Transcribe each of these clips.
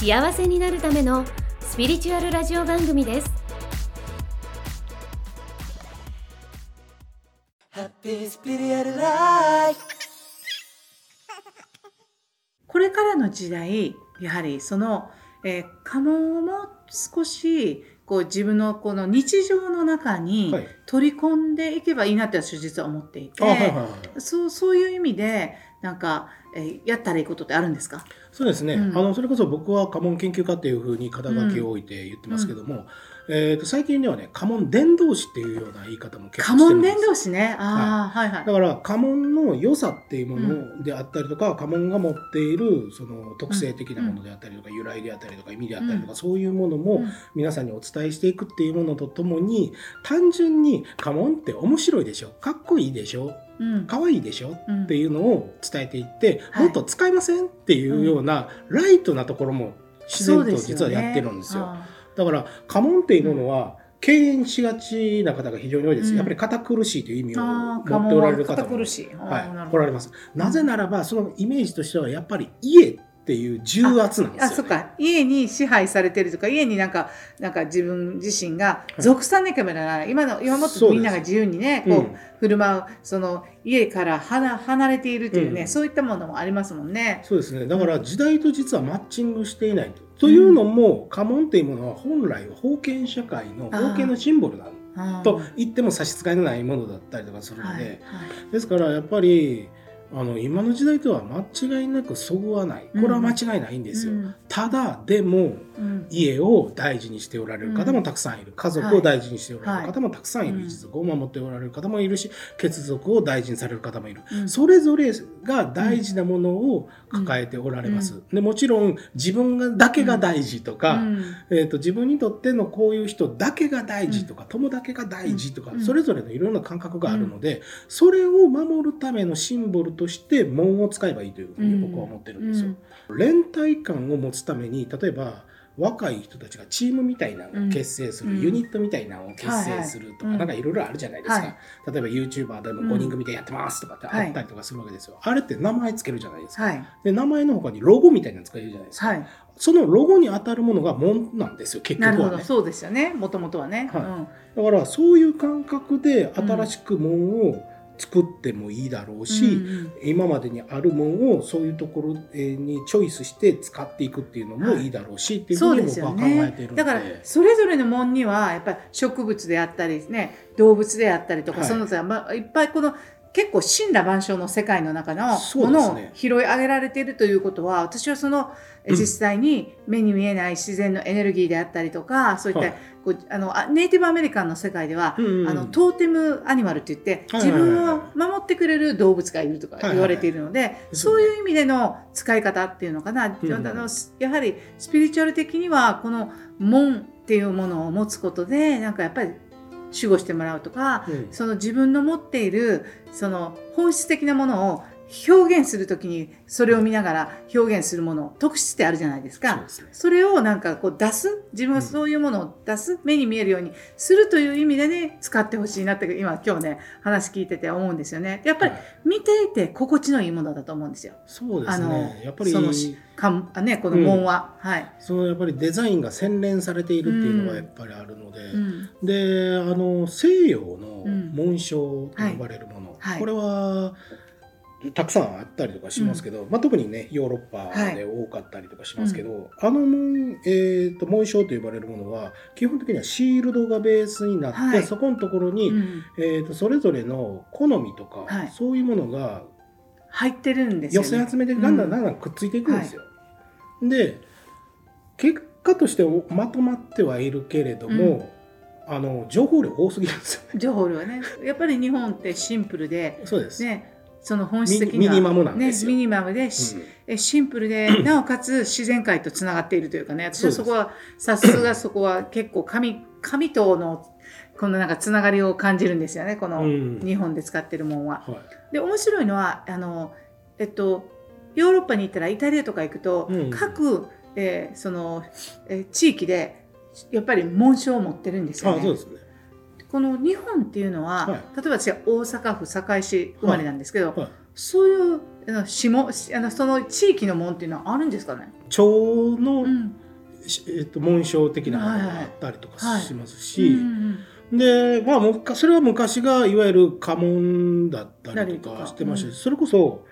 幸せになるためのスピリチュアルラジオ番組です。これからの時代やはりその、えー、家紋も少しこう自分のこの日常の中に取り込んでいけばいいなって私実は思っていて、はい、そうそういう意味でなんか、えー、やったらいいことってあるんですか？そうですね、うん、あのそれこそ僕は家紋研究家っていうふうに肩書きを置いて言ってますけども、うんえー、と最近ではね家紋伝道師っていうような言い方も結構してるんです。家紋伝道師ね。あ、はい、はいはい。だから家紋の良さっていうものであったりとか、うん、家紋が持っているその特性的なものであったりとか、うん、由来であったりとか意味であったりとか、うん、そういうものも皆さんにお伝えしていくっていうものとともに単純に家紋って面白いでしょ？かっこいいでしょ？可愛いでしょ、うん、っていうのを伝えていって、もっと使いません？っていうようなライトなところも自然と実はやってるんですよ。だから家紋っていうものは、敬遠しがちな方が非常に多いです。やっぱり堅苦しいという意味を持っておられる方も、はい、来られます。なぜならば、そのイメージとしてはやっぱり家っていう重圧なんですよ、ね、あそっか。家に支配されてるとか家になんかなんか自分自身が属さなきゃならない、今の今もっとみんなが自由にねこう、うん、振る舞うその家から離離れているというね、うん、そういったものもありますもんね。そうですね。だから時代と実はマッチングしていないと。というのも家紋っていうものは本来は封建社会の封建のシンボルなんと言っても差し支えのないものだったりとかするので、はいはい、ですからやっぱりあの今の時代とは間違いなくそぐわない。これは間違いないんですよ、うん、ただでも、うん、家を大事にしておられる方もたくさんいる。家族を大事にしておられる方もたくさんいる、はい、一族を守っておられる方もいる。し血族を大事にされる方もいる、うん、それぞれが大事なものを抱えておられます、でもちろん自分がだけが大事とか、えーと、自分にとってのこういう人だけが大事とか、友だけが大事とか、それぞれのいろんな感覚があるので、それを守るためのシンボルとして門を使えばいいというふうに僕は思ってるんですよ。連帯感を持つために例えば若い人たちがチームみたいなのを結成する、うん、ユニットみたいなのを結成するとか、はい。はい、なんかいろいろあるじゃないですか、はい、例えば YouTuber でも5人組でやってますとかってあったりとかするわけですよ、あれって名前つけるじゃないですか、はい、で名前のほかにロゴみたいなの使えるじゃないですか、そのロゴに当たるものが門なんですよ結局は、ね、そうですよね。もともとはね、はい。うん、だからそういう感覚で新しく門を作ってもいいだろうし、うんうん、今までにあるものをそういうところにチョイスして使っていくっていうのもいいだろうし、はい、っていうふうに僕は考えているので、ね、だからそれぞれの門にはやっぱり植物であったりね動物であったりとか、はい、その他、まあ、いっぱいこの結構神羅万象の世界の中のものを拾い上げられているということは、私はその実際に目に見えない自然のエネルギーであったりとか、そういったこうあのネイティブアメリカンの世界では、うんうん、あのトーテムアニマルって言って自分を守ってくれる動物がいるとか言われているので、はいはいはい、そういう意味での使い方っていうのかな、うんうん、あのやはりスピリチュアル的にはこの門っていうものを持つことでなんかやっぱり守護してもらうとか、うん、その自分の持っているその本質的なものを表現するときにそれを見ながら表現するもの特質ってあるじゃないですか。それをなんかこう出す自分はそういうものを出す、うん、目に見えるようにするという意味でね使ってほしいなって今今日ね話聞いてて思うんですよね。やっぱり見ていて心地のいいものだと思うんですよ。そうですね。やっぱりそのかねこの門は、うん、はい。そのやっぱりデザインが洗練されているっていうのがやっぱりあるので、うん、であの西洋の紋章と呼ばれるもの、はい、これはたくさんあったりとかしますけど、うん、まあ、特にねヨーロッパで多かったりとかしますけど、はい、あの紋,、えーと、紋章と呼ばれるものは基本的にはシールドがベースになって、はい、そこのところに、うん、えーと、それぞれの好みとか、はい、そういうものが入ってるんですよ、ね、寄せ集めてだんだんだんだんくっついていくんですよ。で結果としてまとまってはいるけれども、あの情報量多すぎるんですよ、ね、情報量はね。やっぱり日本ってシンプルでそうです、ね、その本質的にはミニマムなんですね、ミニマムで、うん、シンプルでなおかつ自然界とつながっているというかね私はそこはさすがそこは結構神神とのこのなんかつながりを感じるんですよねこの日本で使ってるもんは。うんはい、で面白いのはあの、えっと、ヨーロッパに行ったらイタリアとか行くと、うん、各、えー、その、えー、地域でやっぱり紋章を持ってるんですよね。そうですねこの日本っていうのは、はい、例えば私は大阪府堺市生まれなんですけど、はい。はい、そういうあの下あのその地域の門っていうのはあるんですかね？町の、うん、えっと、紋章的なものがあったりとかしますし、でまあそれは昔がいわゆる家紋だったりとかしてましたし、うん、それこそ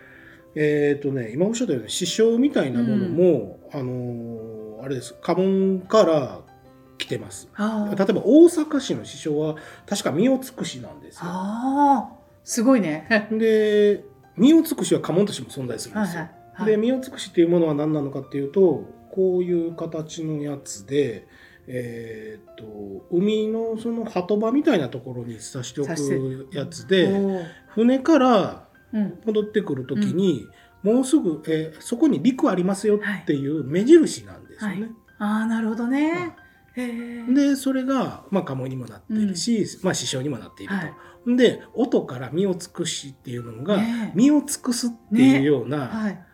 えっ、ー、とね今おっしゃったように師匠みたいなものも、うん、あのあれです。家紋から来てます。例えば大阪市の師匠は確か身を尽くしなんですよ。あすごいね。で身を尽くしは家紋としても存在するんですよ。はいはい、で身を尽くしっていうものは何なのかっていうとこういう形のやつで。えーと、と海のその鳩場みたいなところに刺しておくやつで船から戻ってくる時に、うん、もうすぐ、えー、そこに陸ありますよっていう目印なんですよね。はいはい、ああなるほどね。でそれが、まあ、鴨にもなっているし、うん、まあ、師匠にもなっていると。はい、で音から身を尽くしっていうのが、ね、身を尽くすっていうような、ねはい、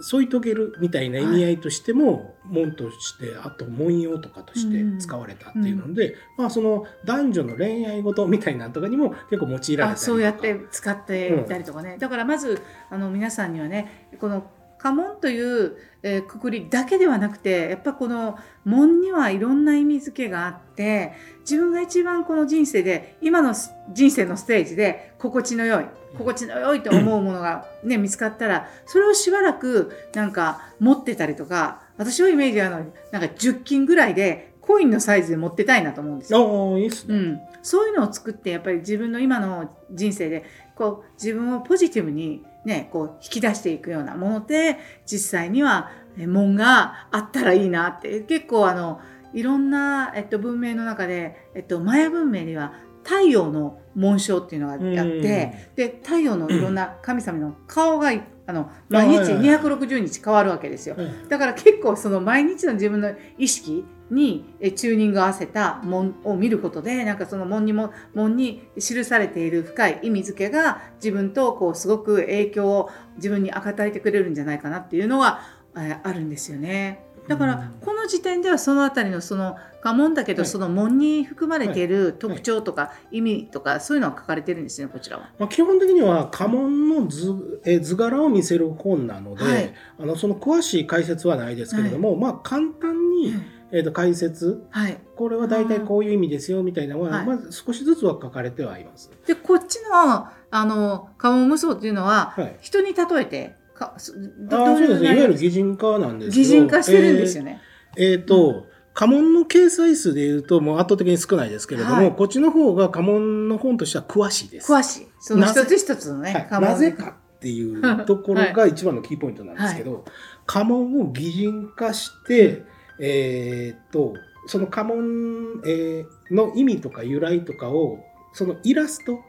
添い遂げるみたいな意味合いとしても、はい、門としてあと文様とかとして使われたっていうので、うん、まあ、その男女の恋愛事みたいなとかにも結構用いられたりそうやって使っていたりとかね、うん、だからまずあの皆さんにはねこの家紋という、えー、くくりだけではなくてやっぱこの紋にはいろんな意味付けがあって自分が一番この人生で今の人生のステージで心地の良い心地の良いと思うものが、ね、見つかったらそれをしばらくなんか持ってたりとか私のイメージはなんか10金ぐらいでコインのサイズで持ってたいなと思うんですよ。いいっすね、うん、そういうのを作ってやっぱり自分の今の人生でこう自分をポジティブにね、こう引き出していくようなもので実際には門があったらいいなって。結構あのいろんな、えっと、文明の中で、えっと、マヤ文明には太陽の紋章っていうのがあって、で太陽のいろんな神様の顔があの毎日260日変わるわけですよ、だから結構その毎日の自分の意識にチューニングを合わせた門を見ることでなんかその門にも門に記されている深い意味付けが自分とこうすごく影響を自分に与えてくれるんじゃないかなっていうのはあるんですよね。だからこの時点ではその辺りのその家紋だけどその門に含まれてい。る特徴とか意味とかそういうのは書かれてるんですねこちらは。まあ、基本的には家紋の図え図柄を見せる本なので、はい、あのその詳しい解説はないですけれども、はい、まあ簡単に、えー、と解説、はい、これは大体こういう意味ですよみたいなのは、はい、まず少しずつは書かれてはいます。でこっちのあの家紋無双っていうのは、はい、人に例えてかあそうですね。いわゆる擬人化なんですけど擬人化してるんですよね。えー、えー、と、うん。家紋の掲載数でいうともう圧倒的に少ないですけれども、はい、こっちの方が家紋の本としては詳しいです。詳しい。その一つ一つのね、はい、なぜかっていうところが一番のキーポイントなんですけど、はい、家紋を擬人化して、うん、えー、っとその家紋、えー、の意味とか由来とかをそのイラスト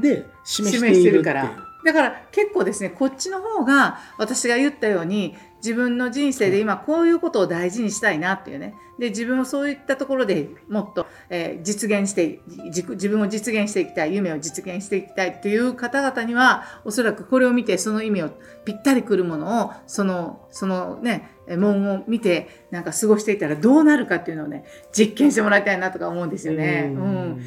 で示しているっていう。はいだから結構ですねこっちの方が私が言ったように自分の人生で今こういうことを大事にしたいなっていうね。で自分をそういったところでもっと、えー、実現して自分を実現していきたい夢を実現していきたいっていう方々にはおそらくこれを見てその意味をぴったりくるものをそのそのね門を見てなんか過ごしていたらどうなるかっていうのをね実験してもらいたいなとか思うんですよね。うん、うん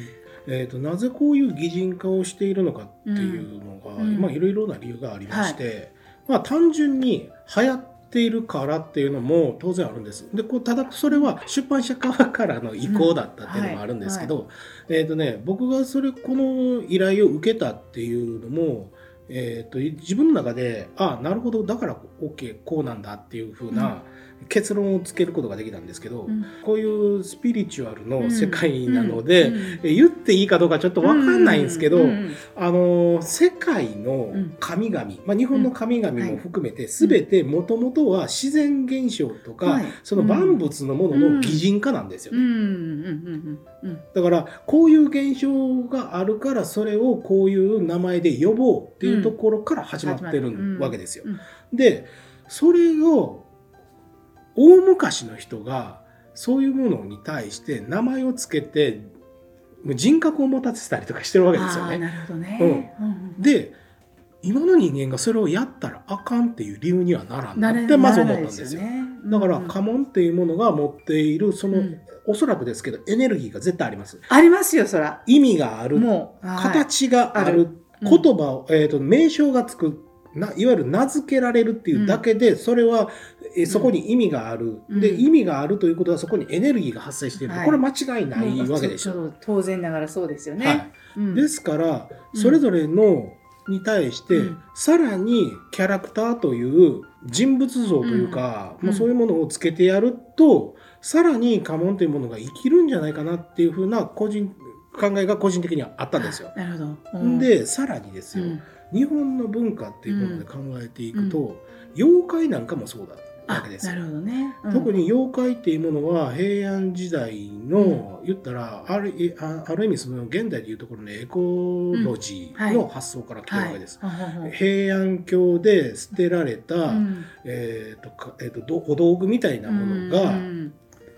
えーと、なぜこういう擬人化をしているのかっていうのが、うん、まあいろいろな理由がありまして、はい、まあ単純に流行っているからっていうのも当然あるんです。でこうただそれは出版社側からの意向だったっていうのもあるんですけど、うん。はい。はい、えっ、ー、とね僕がそれこの依頼を受けたっていうのもえーと、自分の中でああなるほどだから OK こうなんだっていうふうな、結論をつけることができたんですけど、うん、こういうスピリチュアルの世界なので、うん。うん、言っていいかどうかちょっと分かんないんですけど、あの世界の神々、まあ、日本の神々も含めて全てもともとは自然現象とか、はい、その万物のものの擬人化なんですよね。だからこういう現象があるからそれをこういう名前で呼ぼうっていういうところから始まってるわけですよ。でそれを大昔の人がそういうものに対して名前を付けて人格を持たせたりとかしてるわけですよね。なるほどね、うん、で今の人間がそれをやったらあかんっていう理由にはならんなってまず思ったんですよ。だから家紋っていうものが持っているその、うん、おそらくですけどエネルギーが絶対あります。ありますよそら。意味がある、形がある、言葉を、えっ、ー、と名称がつくないわゆる名付けられるっていうだけで、それはえそこに意味がある、うん、で意味があるということはそこにエネルギーが発生している、はい、これは間違いないわけでしょ。当然ながらそうですよね。はい。ですからそれぞれのに対して、うん、さらにキャラクターという人物像というか、うん、もうそういうものをつけてやると、さらに家紋というものが生きるんじゃないかなっていうふうな個人考えが個人的にはあったんですよ。なるほど、うん、でさらにですよ、日本の文化っていうもので考えていくと、妖怪なんかもそうだわけですなるほどね、うん、特に妖怪っていうものは平安時代の、うん、言ったらあるあある意味その現代でいうところのエコロジーの発想から来てるわけです。平安京で捨てられた、うん、えーとえーと、お道具みたいなものが、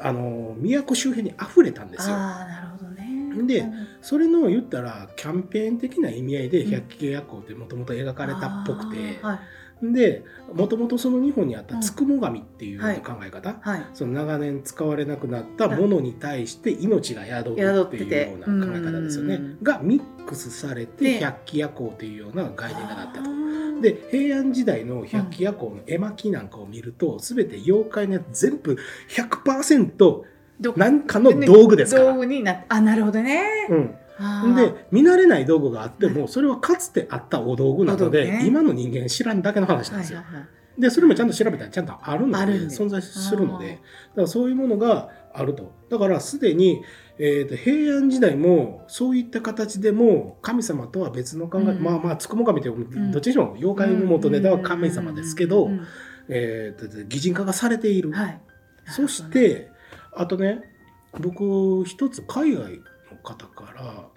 あの都周辺に溢れたんですよ。あなるほどね。で、それの言ったらキャンペーン的な意味合いで百鬼夜行ってもともと描かれたっぽくて、はいでもともとその日本にあったつくも神っていう考え方、はい。はい、その長年使われなくなったものに対して命が宿るっていうような考え方ですよね。がミックスされて百鬼夜行っていうような概念がなったと。で平安時代の百鬼夜行の絵巻なんかを見ると、うん、全て妖怪のやつ全部100%何かの道具ですから。道具になあなるほどね。うんで見慣れない道具があってもそれはかつてあったお道具なので、ね、今の人間知らんだけの話なんですよ。はいはいはい、でそれもちゃんと調べたらちゃんとあるので存在するのでだからそういうものがあると。だからすでに、えーと、平安時代もそういった形でも神様とは別の考え、うん、まあまあつくも神ってどっちにしろ妖怪の元ネタは神様ですけど、えーと、擬人化がされている。はい、そしてあとね僕一つ海外の方から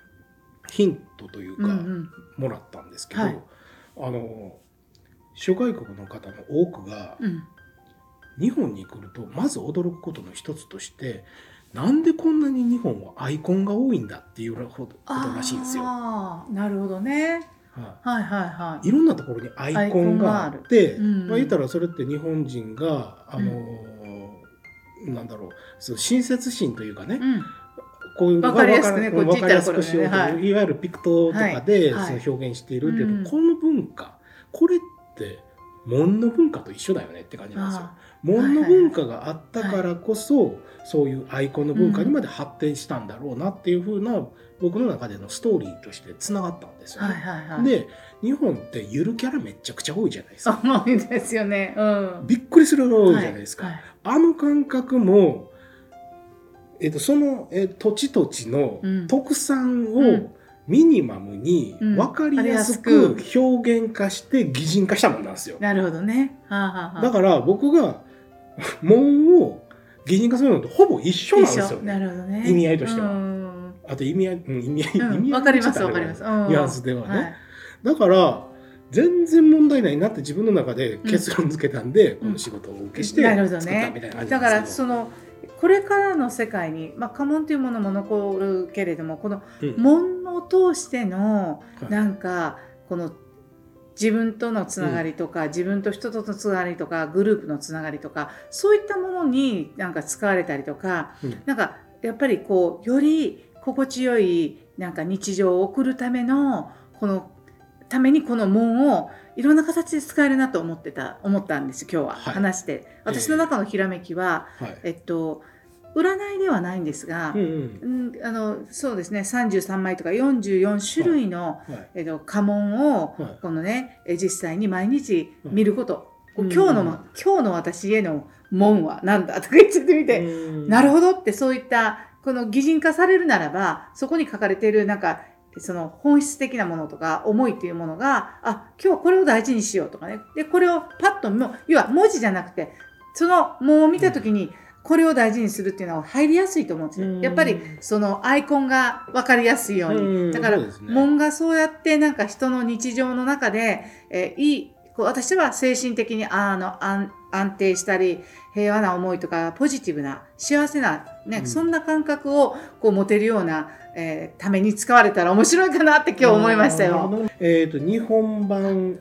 ヒントというか、もらったんですけど、はい、あの諸外国の方の多くが、うん、日本に来るとまず驚くことの一つとしてなんでこんなに日本はアイコンが多いんだっていうことらしいんですよ。なるほどね。はい、はいはいはい。いろんなところにアイコンがあってあ、うん、まあ、言ったらそれって日本人があの、うん、なんだろうその親切心というかね、うんこういう分かりやすくね分かりやすくしようという、い、わゆるピクトとかでその表現しているけど、この文化これって門の文化と一緒だよねって感じなんですよ。門の文化があったからこそ、そういうアイコンの文化にまで発展したんだろうなっていうふうな僕の中でのストーリーとしてつながったんですよね。はいはいはい、で日本ってゆるキャラめちゃくちゃ多いじゃないですか。多いですよね。うん、びっくりする多いじゃないですか。はいはい、あの感覚もえー、とその、えー、土地土地の特産をミニマムに分かりやすく表現化して擬人化したもんなんですよ。なるほどね。はあはあ、だから僕が 門を擬人化するのとほぼ一緒なんですよ、ね、なるほどね。意味合いとしては。あと意味合い、うん、意味合い、うん、意味合い分かります分かります。ニュアンスではね。はい、だから全然問題ないなって自分の中で結論付けたんで、うん、この仕事をお受けして作ったみたいな感じですけど。だからそのこれからの世界に、まあ、家紋というものも残るけれどもこの門を通しての、うん、なんかこの自分とのつながりとか、うん、自分と人とのつながりとかグループのつながりとかそういったものになんか使われたりとか、うん、なんかやっぱりこうより心地よいなんか日常を送るためのこのためにこの門をいろんな形で使えるなと思ってた思ったんです今日は、はい、話して。私の中のひらめきは、えー、えっと占いではないんですが、うん、うん、あのそうですね33枚とか44種類の、はい、えっと、家紋を、はい、このね実際に毎日見ること、今日の、今日の私への門は何だとか言ってみて、なるほどってそういったこの擬人化されるならばそこに書かれているなんかその本質的なものとか思いっていうものがあ今日はこれを大事にしようとかね。でこれをパッと要は文字じゃなくてその門を見た時に、これを大事にするっていうのは入りやすいと思うんですよ。やっぱりそのアイコンが分かりやすいように。だから、門がそうやってなんか人の日常の中で、えー、いい、こう私は精神的にあの安安定したり平和な思いとかポジティブな幸せな、ね、うん、そんな感覚をこう持てるようなえー、ために使われたら面白いかなって今日思いましたよ。えっ、ー、と日本版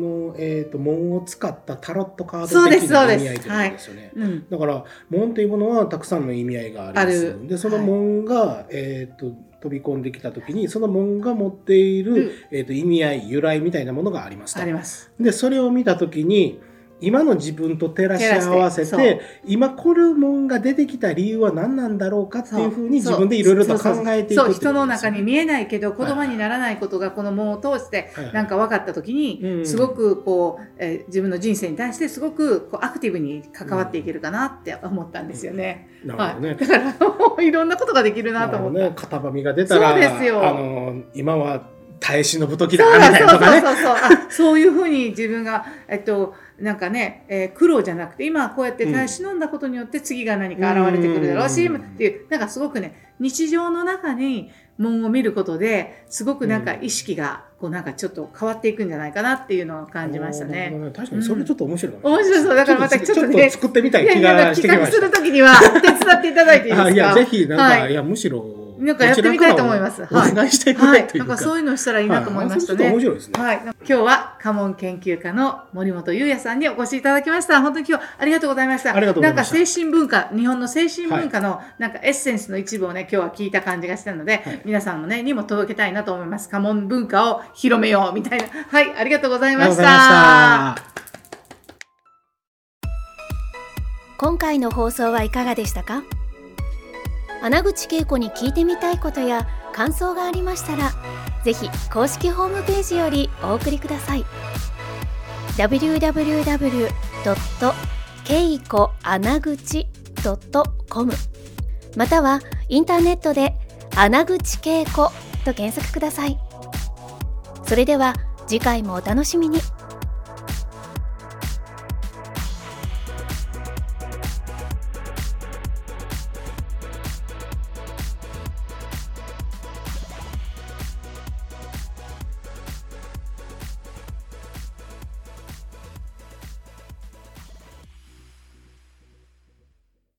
のえっ、ー、と門を使ったタロットカード的な意味合いというですよね。はいうん、だから門というものはたくさんの意味合いがあります。でその門が、はい、えっ、と飛び込んできた時にその門が持っている、うん、えーと、意味合い由来みたいなものがありますあります。でそれを見た時に今の自分と照らし合わせて今これもんが出てきた理由は何なんだろうかっていうふうに自分でいろいろと考えていくそう人の中に見えないけど言葉にならないことがこの門を通してなんか分かった時にすごくこう、えー、自分の人生に対してすごくこうアクティブに関わっていけるかなって思ったんですよね。なるほどね、はい、だからいろんなことができるなと思った。ね、型紙が出たらそうですよ。あの今は耐え忍ぶ時だみたいなとかね。そうそうそうそう。そういうふうに自分がえっとなんかね、えー、苦労じゃなくて今こうやって耐え忍んだことによって次が何か現れてくるだろうし、うん、っていうなんかすごくね日常の中に門を見ることですごくなんか意識がこうなんかちょっと変わっていくんじゃないかなっていうのを感じましたね。確かにそれちょっと面白い、うん、面白そうだからまたちょっとね作ってみたい気がしてきました。企画するときには手伝っていただいていいですか？いやぜひなんか、はい、いやむしろなんかやってみたいと思います。お願いしてみたいというか、はい、なんかそういうのしたらいいなと思いましたね。はい、面白いですね。はい。今日は家紋研究家の森本優也さんにお越しいただきました。本当に今日ありがとうございました。ありがとうございました。なんか精神文化、日本の精神文化のなんかエッセンスの一部をね、今日は聞いた感じがしたので、はい、皆さんもね、にも届けたいなと思います。家紋文化を広めようみたいな。はい、ありがとうございました。今回の放送はいかがでしたか？穴口恵子に聞いてみたいことや感想がありましたらぜひ公式ホームページよりお送りください。www.keikoanaguchi.com またはインターネットで穴口恵子と検索ください。それでは次回もお楽しみに。